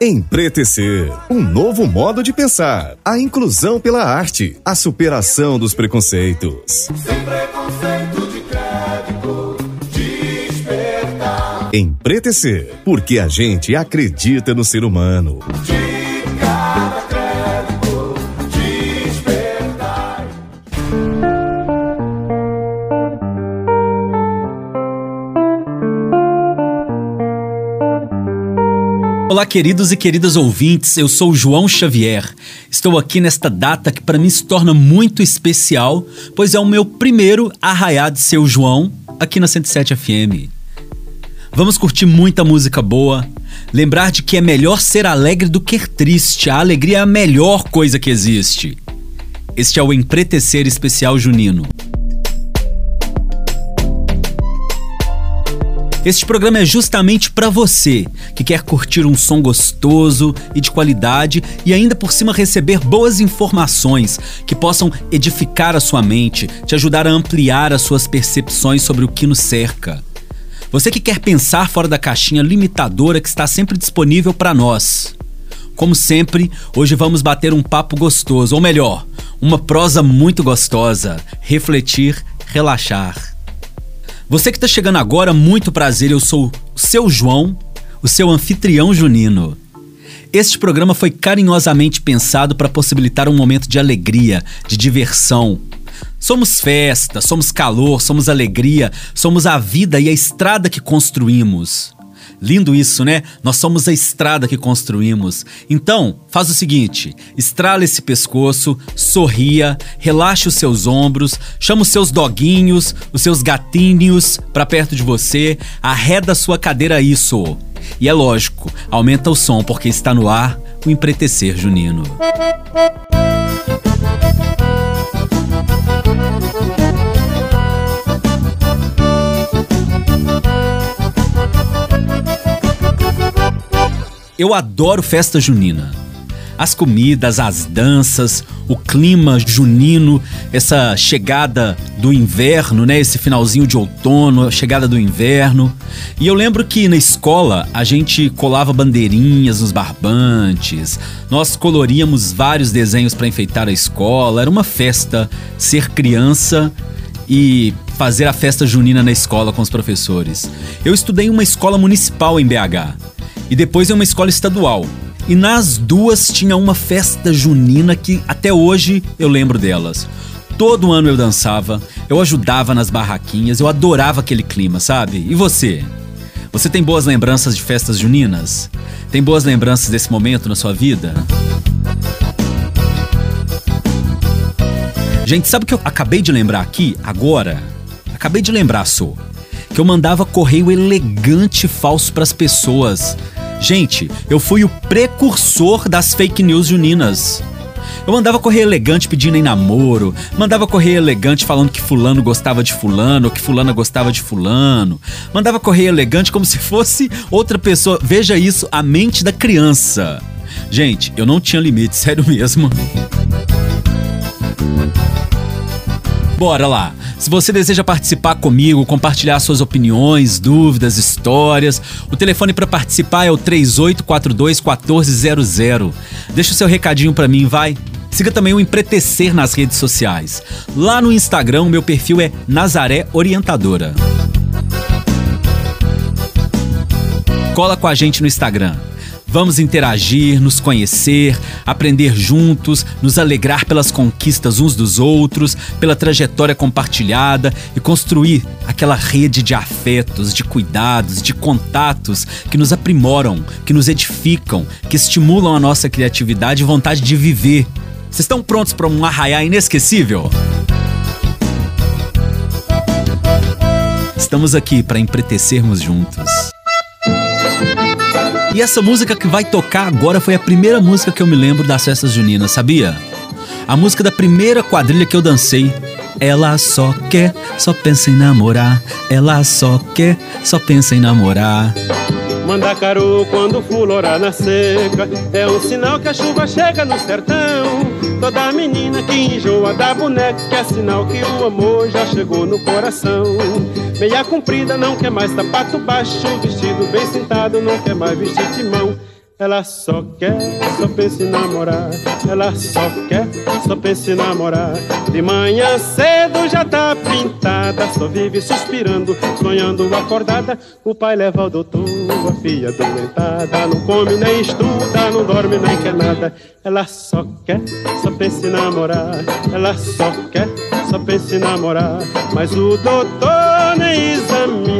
Empretecer, um novo modo de pensar, a inclusão pela arte, a superação dos preconceitos. Sem preconceito de crédito, despertar. Empretecer, porque a gente acredita no ser humano. Olá, queridos e queridas ouvintes, eu sou João Xavier. Estou aqui nesta data que para mim se torna muito especial, pois é o meu primeiro arraiá de seu João aqui na 107 FM. Vamos curtir muita música boa, lembrar de que é melhor ser alegre do que triste, a alegria é a melhor coisa que existe. Este é o Empretecer Especial Junino. Este programa é justamente para você que quer curtir um som gostoso e de qualidade e ainda por cima receber boas informações que possam edificar a sua mente, te ajudar a ampliar as suas percepções sobre o que nos cerca. Você que quer pensar fora da caixinha limitadora que está sempre disponível para nós. Como sempre, hoje vamos bater um papo gostoso, ou melhor, uma prosa muito gostosa, refletir, relaxar. Você que está chegando agora, muito prazer, eu sou o seu João, o seu anfitrião junino. Este programa foi carinhosamente pensado para possibilitar um momento de alegria, de diversão. Somos festa, somos calor, somos alegria, somos a vida e a estrada que construímos. Lindo isso, né? Nós somos a estrada que construímos. Então, faz o seguinte: estrala esse pescoço, sorria, relaxe os seus ombros, chama os seus doguinhos, os seus gatinhos para perto de você, arreda a sua cadeira isso. E é lógico, aumenta o som porque está no ar o empretecer junino. Eu adoro festa junina. As comidas, as danças, o clima junino, essa chegada do inverno, né? Esse finalzinho de outono, a chegada do inverno. E eu lembro que na escola a gente colava bandeirinhas nos barbantes, nós coloríamos vários desenhos para enfeitar a escola. Era uma festa ser criança e fazer a festa junina na escola com os professores. Eu estudei em uma escola municipal em BH e depois em uma escola estadual. E nas duas tinha uma festa junina que até hoje eu lembro delas. Todo ano eu dançava, eu ajudava nas barraquinhas, eu adorava aquele clima, sabe? E você? Você tem boas lembranças de festas juninas? Tem boas lembranças desse momento na sua vida? Gente, sabe o que eu acabei de lembrar aqui, agora? Acabei de lembrar, sou. Que eu mandava correio elegante falso pras pessoas. Gente, eu fui o precursor das fake news juninas. Eu mandava correr elegante pedindo em namoro, mandava correr elegante falando que fulano gostava de fulano, ou que fulana gostava de fulano. Mandava correr elegante como se fosse outra pessoa. Veja isso, a mente da criança. Gente, eu não tinha limite, sério mesmo. Bora lá! Se você deseja participar comigo, compartilhar suas opiniões, dúvidas, histórias, o telefone para participar é o 3842 1400. Deixa o seu recadinho para mim, vai. Siga também o Empretecer nas redes sociais. Lá no Instagram, meu perfil é Nazaré Orientadora. Cola com a gente no Instagram. Vamos interagir, nos conhecer, aprender juntos, nos alegrar pelas conquistas uns dos outros, pela trajetória compartilhada e construir aquela rede de afetos, de cuidados, de contatos que nos aprimoram, que nos edificam, que estimulam a nossa criatividade e vontade de viver. Vocês estão prontos para um arraiar inesquecível? Estamos aqui para empretecermos juntos. E essa música que vai tocar agora foi a primeira música que eu me lembro das festas juninas, sabia? A música da primeira quadrilha que eu dancei. Ela só quer, só pensa em namorar. Ela só quer, só pensa em namorar. Mandacaru quando fulorar na seca É um sinal que a chuva chega no sertão Toda menina que enjoa da boneca é sinal que o amor já chegou no coração Meia comprida não quer mais sapato baixo Vestido bem sentado não quer mais vestir timão Ela só quer, só pensa em namorar. Ela só quer, só pensa em namorar. De manhã cedo já tá só vive suspirando, sonhando acordada. O pai leva ao doutor, a filha doentada. Não come nem estuda, não dorme nem quer nada. Ela só quer, só pensa em namorar. Ela só quer, só pensa em namorar. Mas o doutor nem examina,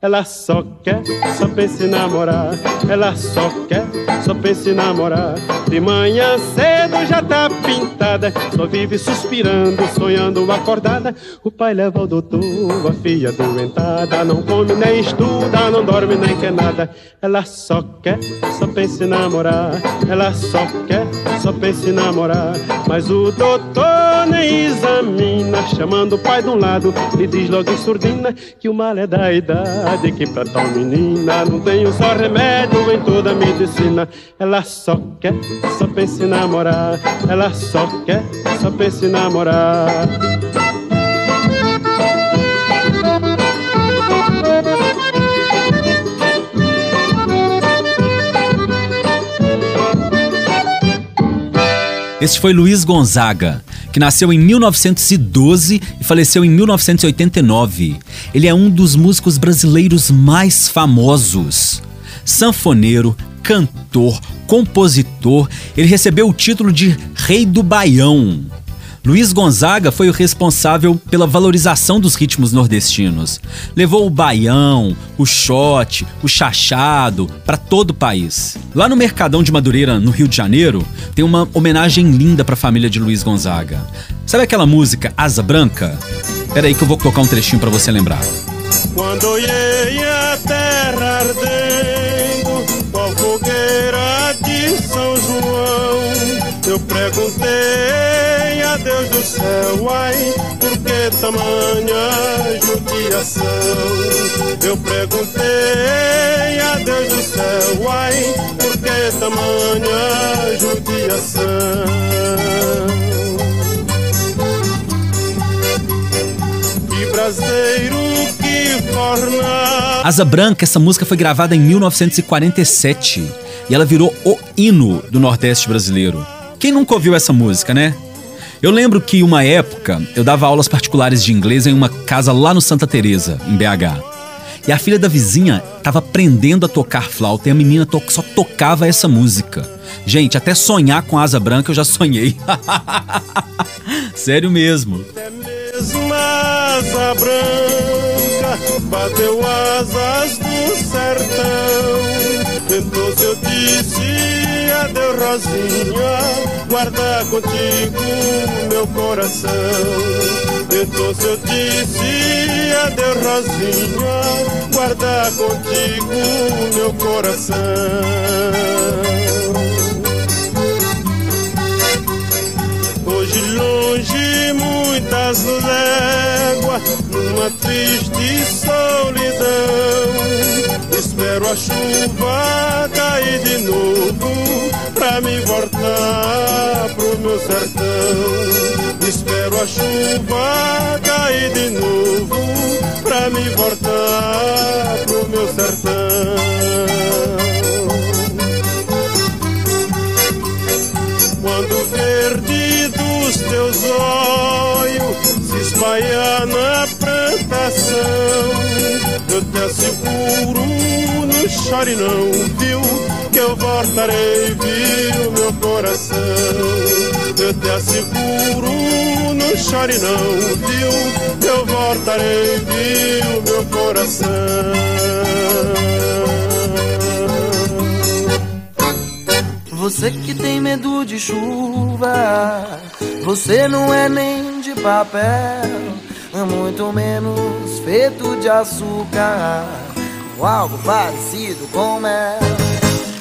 ela só quer, só pensa em namorar. Ela só quer, só pensa em namorar. De manhã cedo já tá pintada, só vive suspirando, sonhando acordada. O pai leva ao doutor, a filha doentada. Não come nem estuda, não dorme nem quer nada. Ela só quer, só pensa em namorar. Ela só quer, só pensa em namorar. Mas o doutor nem examina, chamando o pai de um lado, lhe diz logo em surdina que o mal é da idade que pra tal menina não tenho só remédio em toda a medicina. Ela só quer, só pensa em namorar. Ela só quer, só pensa em namorar. Este foi Luiz Gonzaga, que nasceu em 1912 e faleceu em 1989. Ele é um dos músicos brasileiros mais famosos. Sanfoneiro, cantor, compositor, ele recebeu o título de Rei do Baião. Luiz Gonzaga foi o responsável pela valorização dos ritmos nordestinos. Levou o baião, o shot, o chachado para todo o país. Lá no Mercadão de Madureira, no Rio de Janeiro, tem uma homenagem linda para a família de Luiz Gonzaga. Sabe aquela música Asa Branca? Pera aí que eu vou tocar um trechinho para você lembrar. Quando a terra ardendo, qual fogueira de São João, eu perguntei céu, ai, por que tamanha judiação? Eu perguntei a Deus do céu, ai, por que tamanha judiação? Que braseiro que forna Asa Branca, essa música foi gravada em 1947 e ela virou o hino do Nordeste brasileiro. Quem nunca ouviu essa música, né? Eu lembro que uma época eu dava aulas particulares de inglês em uma casa lá no Santa Teresa, em BH. E a filha da vizinha estava aprendendo a tocar flauta e a menina to só tocava essa música. Gente, até sonhar com asa branca eu já sonhei. Sério mesmo. Até mesmo asa branca bateu asas do sertão. Tentou-se, eu disse, adeus, Rosinha, guarda contigo meu coração. Tentou-se, eu disse, adeus, Rosinha, guarda contigo meu coração. Longe muitas léguas, numa triste solidão. Espero a chuva cair de novo pra me voltar pro meu sertão. Espero a chuva cair de novo pra me voltar pro meu sertão. Quando verde dos teus olhos se espalhar na plantação, eu te asseguro, não chore não, viu? Que eu voltarei, viu, meu coração. Eu te asseguro, não chore não, viu? Que eu voltarei, viu, meu coração. Você que tem medo de chuva, você não é nem de papel, muito menos feito de açúcar, ou algo parecido com mel.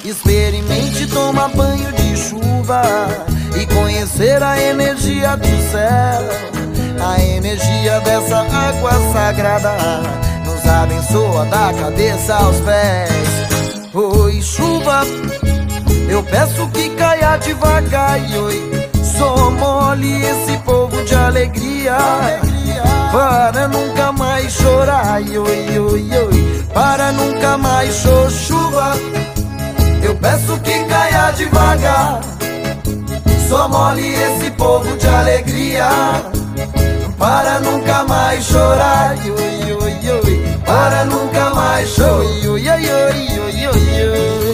Experimente tomar banho de chuva e conhecer a energia do céu, a energia dessa água sagrada nos abençoa da cabeça aos pés. Oi, chuva, eu peço que caia devagar, oi, só mole esse povo de alegria, para nunca mais chorar, oi, oi, oi, para nunca mais chuva. Eu peço que caia devagar, só mole esse povo de alegria, para nunca mais chorar, oi, oi, oi, para nunca mais chorar, oi, oi, oi, oi, oi, oi.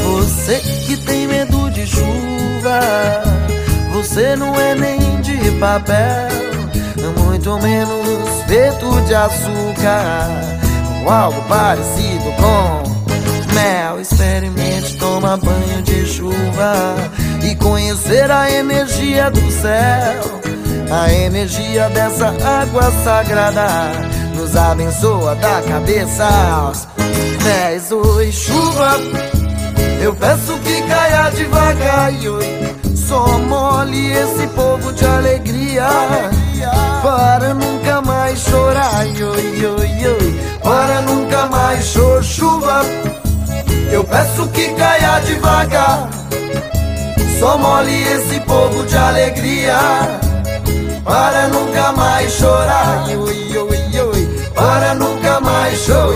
Você que tem medo de chuva, você não é nem de papel, muito menos feito de açúcar, ou algo parecido com mel. Experimente tomar banho de chuva e conhecer a energia do céu. A energia dessa água sagrada nos abençoa da cabeça aos pés. Oi, chuva, eu peço que caia devagar. Oi, só mole esse povo de alegria. Para nunca mais chorar. Oi, oi, oi, para nunca mais chorar. Chuva, eu peço que caia devagar. Só mole esse povo de alegria. Para nunca mais chorar. Para nunca mais chorar.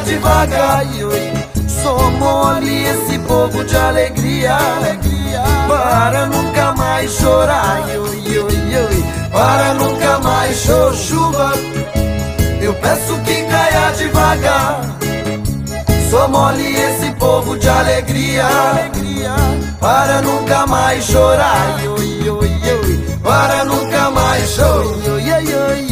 Devagar. Oi, só mole esse povo de alegria, para nunca mais chorar. para nunca mais chorar. Chuva, eu peço que caia devagar. Só mole esse povo de alegria, para nunca mais chorar. Para nunca mais chorar.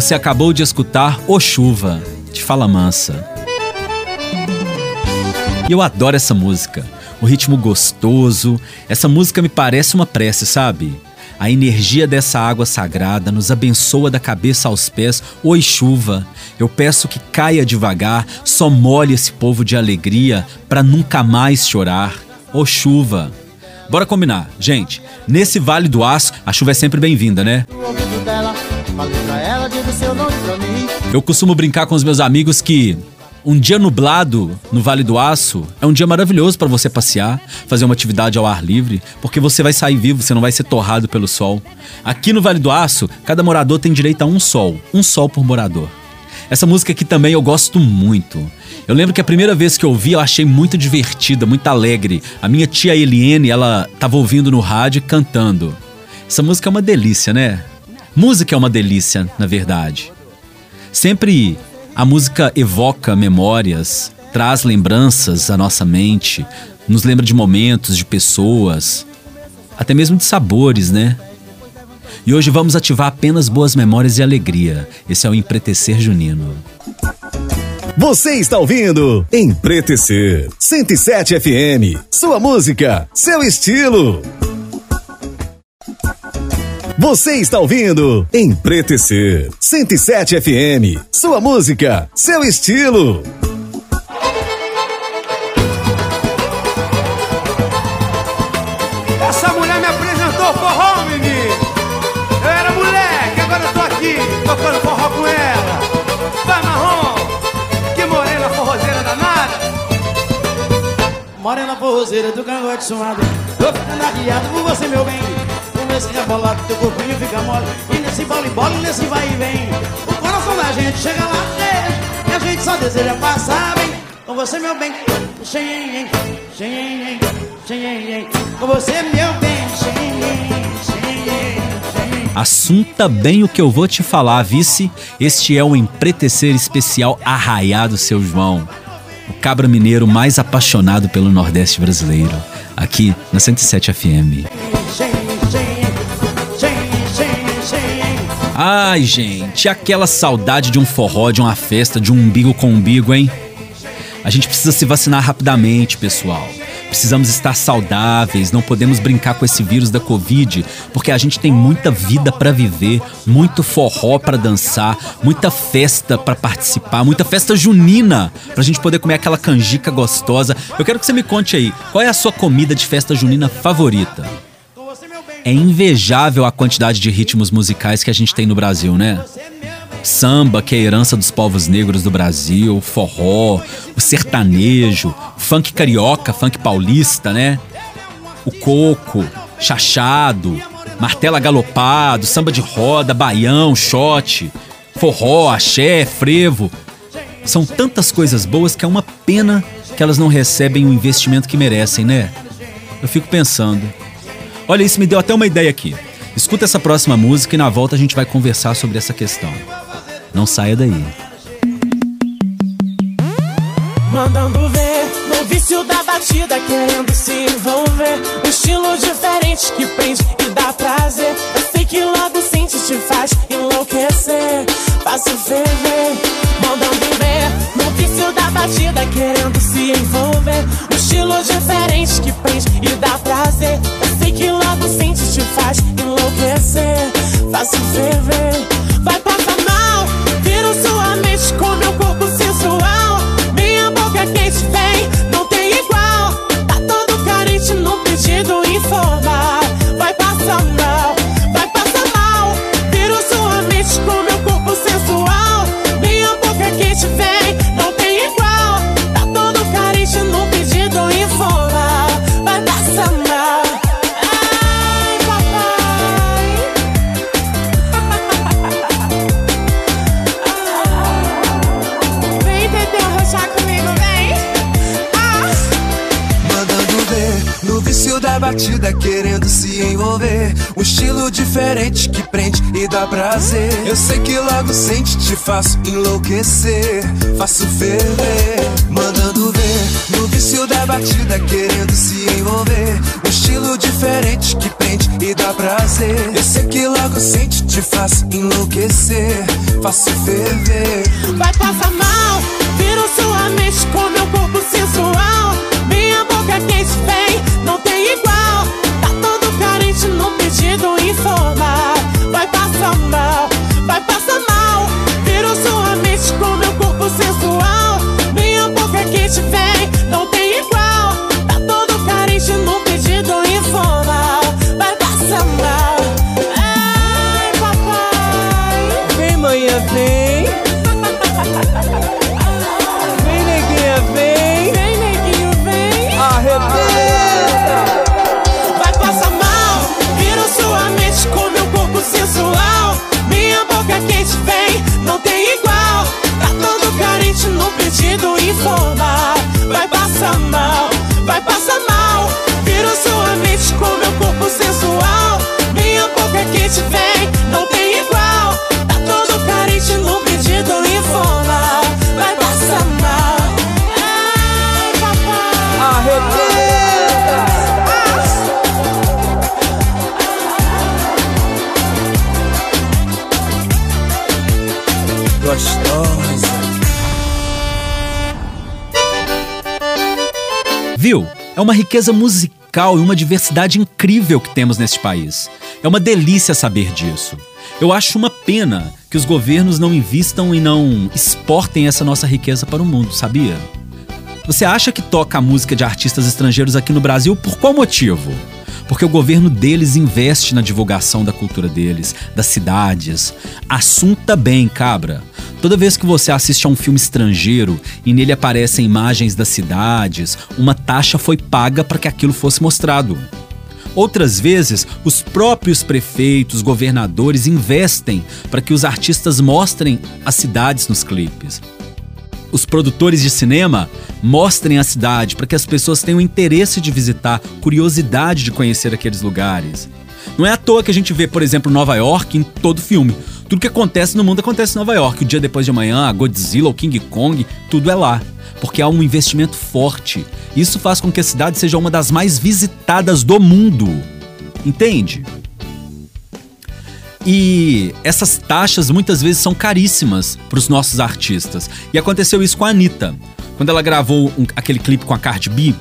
Você acabou de escutar O Chuva, de Fala Mansa. E eu adoro essa música. O ritmo gostoso. Essa música me parece uma prece, sabe? A energia dessa água sagrada nos abençoa da cabeça aos pés. Oi, chuva. Eu peço que caia devagar, só molhe esse povo de alegria para nunca mais chorar. Ô chuva. Bora combinar, gente. Nesse Vale do Aço, a chuva é sempre bem-vinda, né? Eu costumo brincar com os meus amigos que um dia nublado no Vale do Aço é um dia maravilhoso para você passear, fazer uma atividade ao ar livre, porque você vai sair vivo, você não vai ser torrado pelo sol. Aqui no Vale do Aço, cada morador tem direito a um sol, um sol por morador. Essa música aqui também eu gosto muito. Eu lembro que a primeira vez que eu ouvi eu achei muito divertida, muito alegre. A minha tia Eliene, ela tava ouvindo no rádio cantando. Essa música é uma delícia, né? Música é uma delícia, na verdade. Sempre a música evoca memórias, traz lembranças à nossa mente, nos lembra de momentos, de pessoas, até mesmo de sabores, né? E hoje vamos ativar apenas boas memórias e alegria. Esse é o Empretecer Junino. Você está ouvindo Empretecer 107 FM. Sua música, seu estilo. Você está ouvindo Empretecer 107 FM. Sua música, seu estilo. Essa mulher me apresentou forró, menino. Eu era moleque, agora eu tô aqui, tocando forró com ela. Vai, marrom, que morena forrozeira danada. Morena forrozeira do cangote suado Tô ficando arriado por você, meu bem Com esse rebolado, teu corpinho fica mole E nesse bola e bola, nesse vai e vem O coração da gente chega lá E a gente só deseja passar bem Com você, meu bem Com você, meu bem Assunta bem o que eu vou te falar, vice. Este é o Empretecer Especial Arraiado Seu João. O cabra mineiro mais apaixonado pelo Nordeste brasileiro. Aqui na 107 FM. Ai, gente, aquela saudade de um forró, de uma festa, de um umbigo com umbigo, hein? A gente precisa se vacinar rapidamente, pessoal. Precisamos estar saudáveis, não podemos brincar com esse vírus da Covid, porque a gente tem muita vida pra viver, muito forró pra dançar, muita festa pra participar, muita festa junina pra gente poder comer aquela canjica gostosa. Eu quero que você me conte aí, qual é a sua comida de festa junina favorita? É invejável a quantidade de ritmos musicais que a gente tem no Brasil, né? Samba, que é a herança dos povos negros do Brasil, forró, o sertanejo, o funk carioca, funk paulista, né? O coco, chachado, martela galopado, samba de roda, baião, shot, forró, axé, frevo. São tantas coisas boas que é uma pena que elas não recebem o investimento que merecem, né? Eu fico pensando. Olha, isso me deu até uma ideia aqui. Escuta essa próxima música e na volta a gente vai conversar sobre essa questão. Não saia daí. Mandando ver no vício da batida, querendo se envolver. Um estilo diferente que prende e dá prazer. Eu sei que logo sente, te faz enlouquecer. Faço ferver, mandando ver no vício da batida, querendo se envolver. Um estilo diferente que prende e dá prazer. Eu que logo sente, te faz enlouquecer. Faço ferver, vai passar mal. Viro sua mente com meu corpo sensual. Minha boca quente vem, Eu sei que logo sente, te faço enlouquecer. Faço ferver. Mandando ver no vício da batida, querendo se envolver. Um estilo diferente que prende e dá prazer. Eu sei que logo sente, te faço enlouquecer. Faço ferver. Vai passar mal, viro sua mente com meu corpo sensual. Minha boca quente vem, Gostosa. Viu? É uma riqueza musical e uma diversidade incrível que temos neste país. É uma delícia saber disso. Eu acho uma pena que os governos não invistam e não exportem essa nossa riqueza para o mundo, sabia? Você acha que toca a música de artistas estrangeiros aqui no Brasil por qual motivo? Porque o governo deles investe na divulgação da cultura deles, das cidades. Assunta bem, cabra. Toda vez que você assiste a um filme estrangeiro e nele aparecem imagens das cidades, uma taxa foi paga para que aquilo fosse mostrado. Outras vezes, os próprios prefeitos, governadores investem para que os artistas mostrem as cidades nos clipes. Os produtores de cinema mostrem a cidade para que as pessoas tenham interesse de visitar, curiosidade de conhecer aqueles lugares. Não é à toa que a gente vê, por exemplo, Nova York em todo filme. Tudo que acontece no mundo acontece em Nova York. O dia depois de amanhã, a Godzilla, o King Kong, tudo é lá. Porque há um investimento forte. Isso faz com que a cidade seja uma das mais visitadas do mundo. Entende? E essas taxas muitas vezes são caríssimas para os nossos artistas. E aconteceu isso com a Anitta. Quando ela gravou um- aquele clipe com a Cardi B,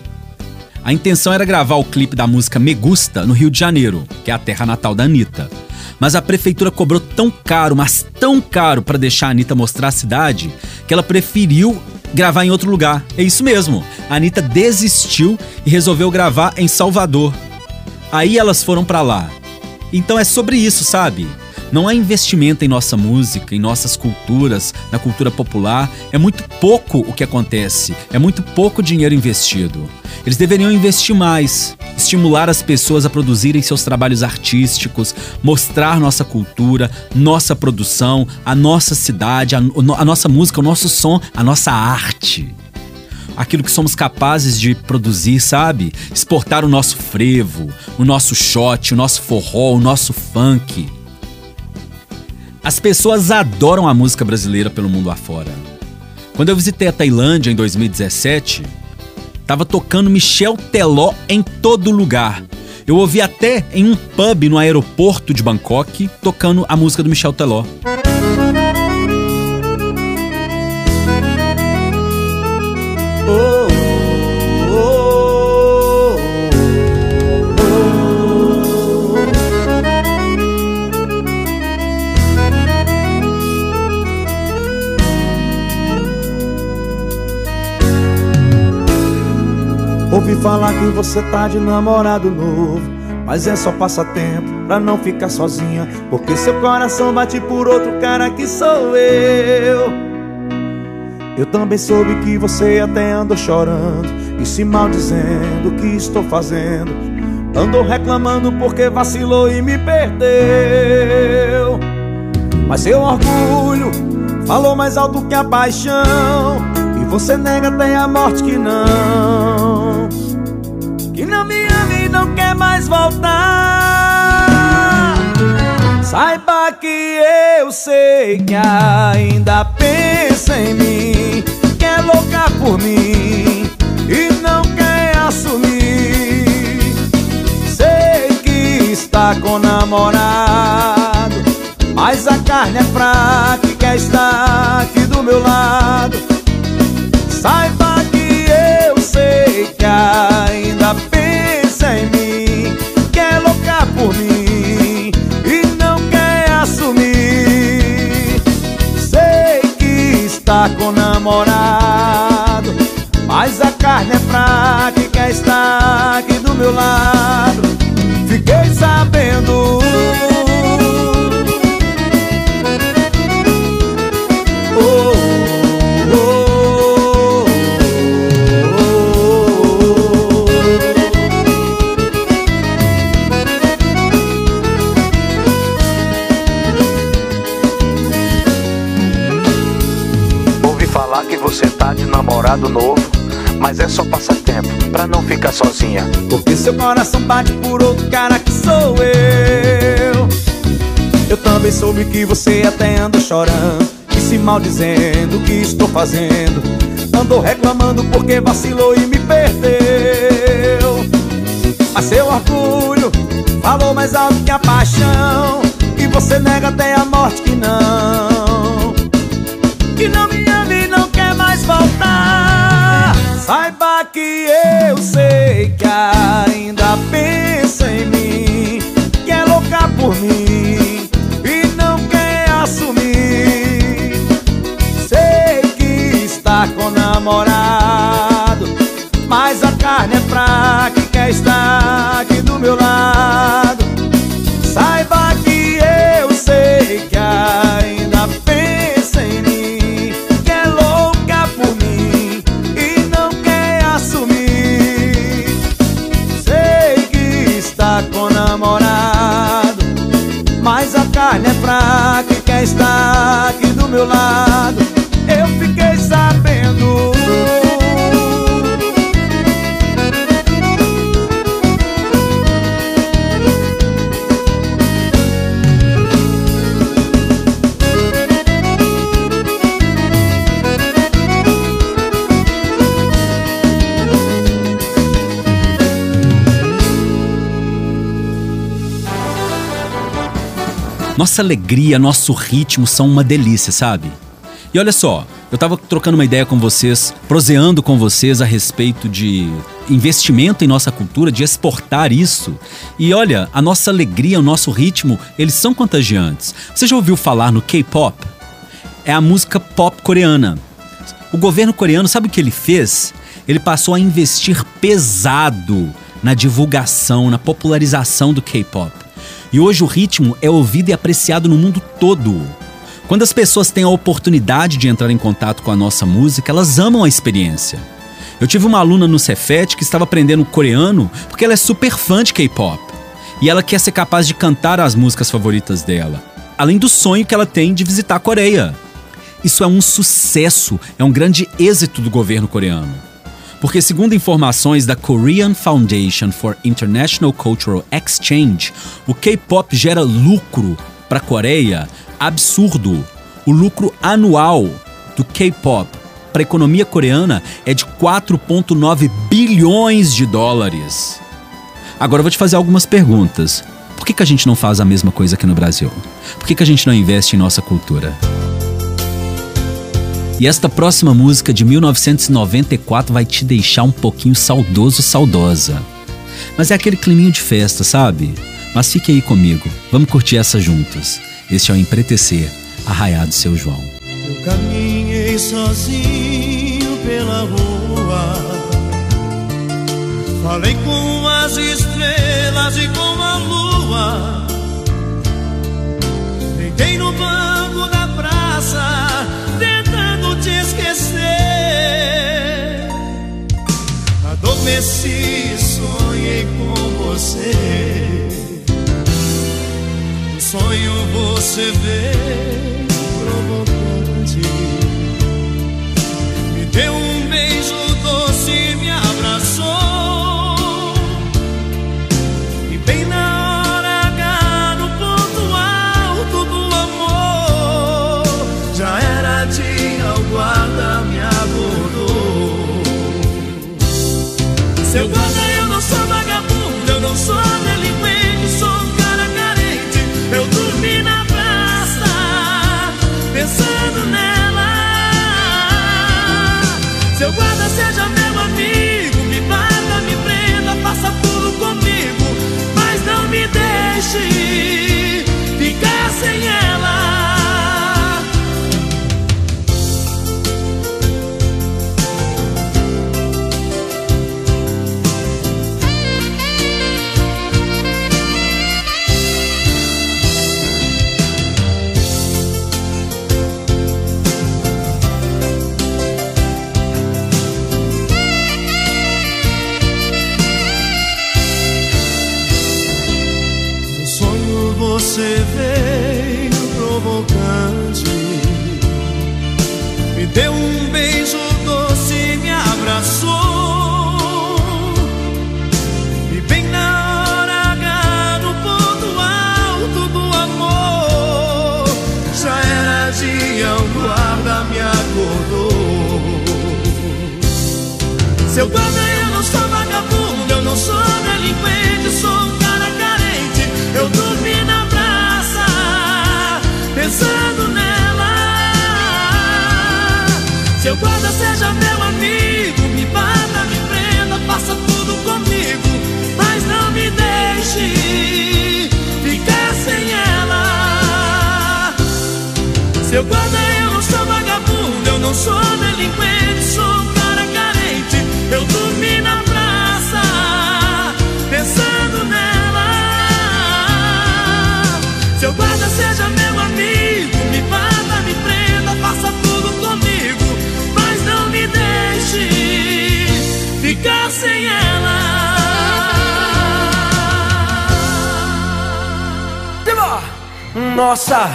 a intenção era gravar o clipe da música Me Gusta no Rio de Janeiro, que é a terra natal da Anitta. Mas a prefeitura cobrou tão caro, mas tão caro para deixar a Anitta mostrar a cidade, que ela preferiu gravar em outro lugar. É isso mesmo. A Anitta desistiu e resolveu gravar em Salvador. Aí elas foram pra lá. Então é sobre isso, sabe? Não há investimento em nossa música, em nossas culturas, na cultura popular. É muito pouco o que acontece. É muito pouco dinheiro investido. Eles deveriam investir mais, estimular as pessoas a produzirem seus trabalhos artísticos, mostrar nossa cultura, nossa produção, a nossa cidade, a, a nossa música, o nosso som, a nossa arte aquilo que somos capazes de produzir, sabe? Exportar o nosso frevo, o nosso shot, o nosso forró, o nosso funk. As pessoas adoram a música brasileira pelo mundo afora. Quando eu visitei a Tailândia em 2017, tava tocando Michel Teló em todo lugar. Eu ouvi até em um pub no aeroporto de Bangkok tocando a música do Michel Teló. Ouvi falar que você tá de namorado novo. Mas é só passatempo pra não ficar sozinha Porque seu coração bate por outro cara que sou eu. Eu também soube que você até andou chorando E se maldizendo o que estou fazendo? Andou reclamando porque vacilou e me perdeu. Mas seu orgulho falou mais alto que a paixão E você nega até a morte que não Que não me ama e não quer mais voltar. Saiba que eu sei que ainda pensa em mim Que é louca por mim e não quer assumir. Sei que está com namorado Mas a carne é fraca e quer estar aqui do meu lado. Saiba que eu sei que ainda pensa em mim Que é louca por mim e não quer assumir. Sei que está com namorado Mas a carne é fraca e quer estar aqui do meu lado Porque seu coração bate por outro cara que sou eu. Eu também soube que você até anda chorando E se maldizendo o que estou fazendo? Andou reclamando porque vacilou e me perdeu. Mas seu orgulho falou mais alto que a paixão E você nega até a morte que não Que não me eu sei que ainda pensa em mim Que é louca por mim Nossa alegria, nosso ritmo são uma delícia, sabe? E olha só, eu tava trocando uma ideia com vocês, proseando com vocês a respeito de investimento em nossa cultura, de exportar isso. E olha, a nossa alegria, o nosso ritmo, eles são contagiantes. Você já ouviu falar no K-pop? É a música pop coreana. O governo coreano, sabe o que ele fez? Ele passou a investir pesado na divulgação, na popularização do K-pop. E hoje o ritmo é ouvido e apreciado no mundo todo. Quando as pessoas têm a oportunidade de entrar em contato com a nossa música, elas amam a experiência. Eu tive uma aluna no Cefet que estava aprendendo coreano porque ela é super fã de K-pop. E ela quer ser capaz de cantar as músicas favoritas dela. Além do sonho que ela tem de visitar a Coreia. Isso é um sucesso, é um grande êxito do governo coreano. Porque, segundo informações da Korean Foundation for International Cultural Exchange, o K-pop gera lucro para a Coreia absurdo. O lucro anual do K-pop para a economia coreana é de 4,9 bilhões de dólares. Agora eu vou te fazer algumas perguntas. Por que, que a gente não faz a mesma coisa aqui no Brasil? Por que, que a gente não investe em nossa cultura? E esta próxima música de 1994 vai te deixar um pouquinho saudoso, saudosa. Mas é aquele climinho de festa, sabe? Mas fique aí comigo, vamos curtir essa juntos. Este é o Empretecer, Arraiado Seu João. Eu caminhei sozinho pela rua. Falei com as estrelas e com a lua. Deitei no banco da praça, te esquecer. Adormeci, sonhei com você. No sonho você veio provocante. Me deu um deixe ficar sem ela. Você veio provocante, me deu um beijo doce e me abraçou. E bem na hora H, no ponto alto do amor, já era dia, o guarda me acordou. Seu Seu guarda seja meu amigo, me bata, me prenda, faça tudo comigo, mas não me deixe ficar sem ela. Seu guarda, eu não sou vagabundo, eu não sou delinquente, sou Nossa,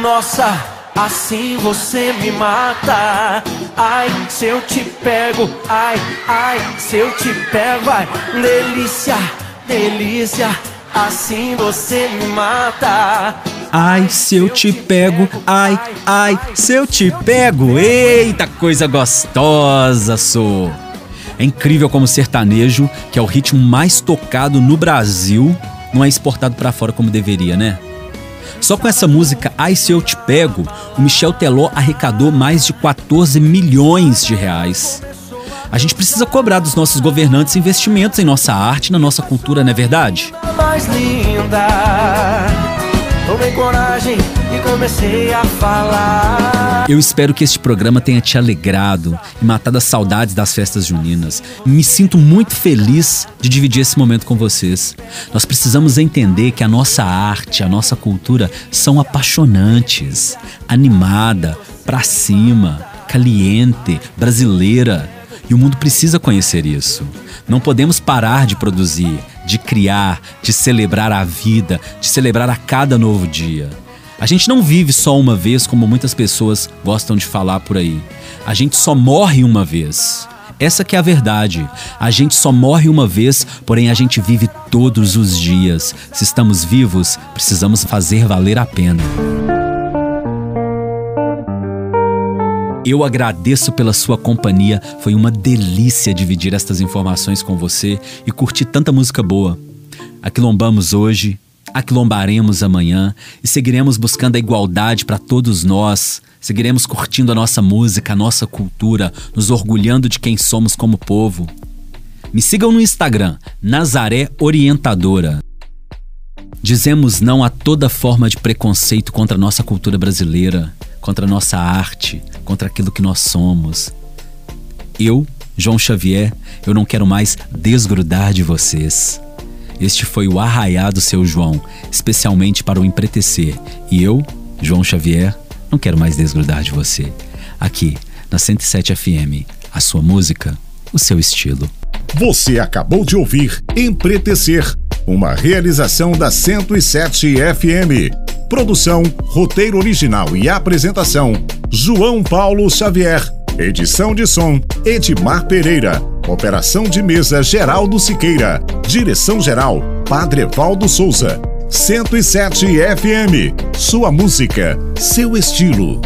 nossa, assim você me mata. Ai, se eu te pego, ai, ai, se eu te pego, ai, delícia, delícia, assim você me mata. Ai, se eu te pego, ai, ai, se eu te pego. Eita, coisa gostosa, sou. É incrível como o sertanejo, que é o ritmo mais tocado no Brasil, não é exportado pra fora como deveria, né? Só com essa música Ai Se Eu Te Pego, o Michel Teló arrecadou mais de 14 milhões de reais. A gente precisa cobrar dos nossos governantes investimentos em nossa arte, na nossa cultura, não é verdade? mais linda. Tomei coragem e comecei a falar. Eu espero que este programa tenha te alegrado e matado as saudades das festas juninas. Me sinto muito feliz de dividir esse momento com vocês. Nós precisamos entender que a nossa arte, a nossa cultura são apaixonantes, animada, pra cima, caliente, brasileira. E o mundo precisa conhecer isso. Não podemos parar de produzir, de criar, de celebrar a vida, de celebrar a cada novo dia. A gente não vive só uma vez, como muitas pessoas gostam de falar por aí. A gente só morre uma vez. Essa que é a verdade. A gente só morre uma vez, porém a gente vive todos os dias. Se estamos vivos, precisamos fazer valer a pena. Eu agradeço pela sua companhia. Foi uma delícia dividir estas informações com você e curtir tanta música boa. Aquilombamos hoje, aquilombaremos amanhã e seguiremos buscando a igualdade para todos nós. Seguiremos curtindo a nossa música, a nossa cultura, nos orgulhando de quem somos como povo. Me sigam no Instagram, Nazaré Orientadora. Dizemos não a toda forma de preconceito contra a nossa cultura brasileira, contra a nossa arte, contra aquilo que nós somos. Eu, João Xavier, eu não quero mais desgrudar de vocês. Este foi o Arraiá do seu João, especialmente para o empretecer. E eu, João Xavier, não quero mais desgrudar de você. Aqui, na 107 FM, a sua música, o seu estilo. Você acabou de ouvir Empretecer, uma realização da 107 FM. Produção, roteiro original e apresentação: João Paulo Xavier. Edição de som: Edmar Pereira. Operação de mesa: Geraldo Siqueira. Direção geral: Padre Valdo Souza. 107 FM. Sua música, seu estilo.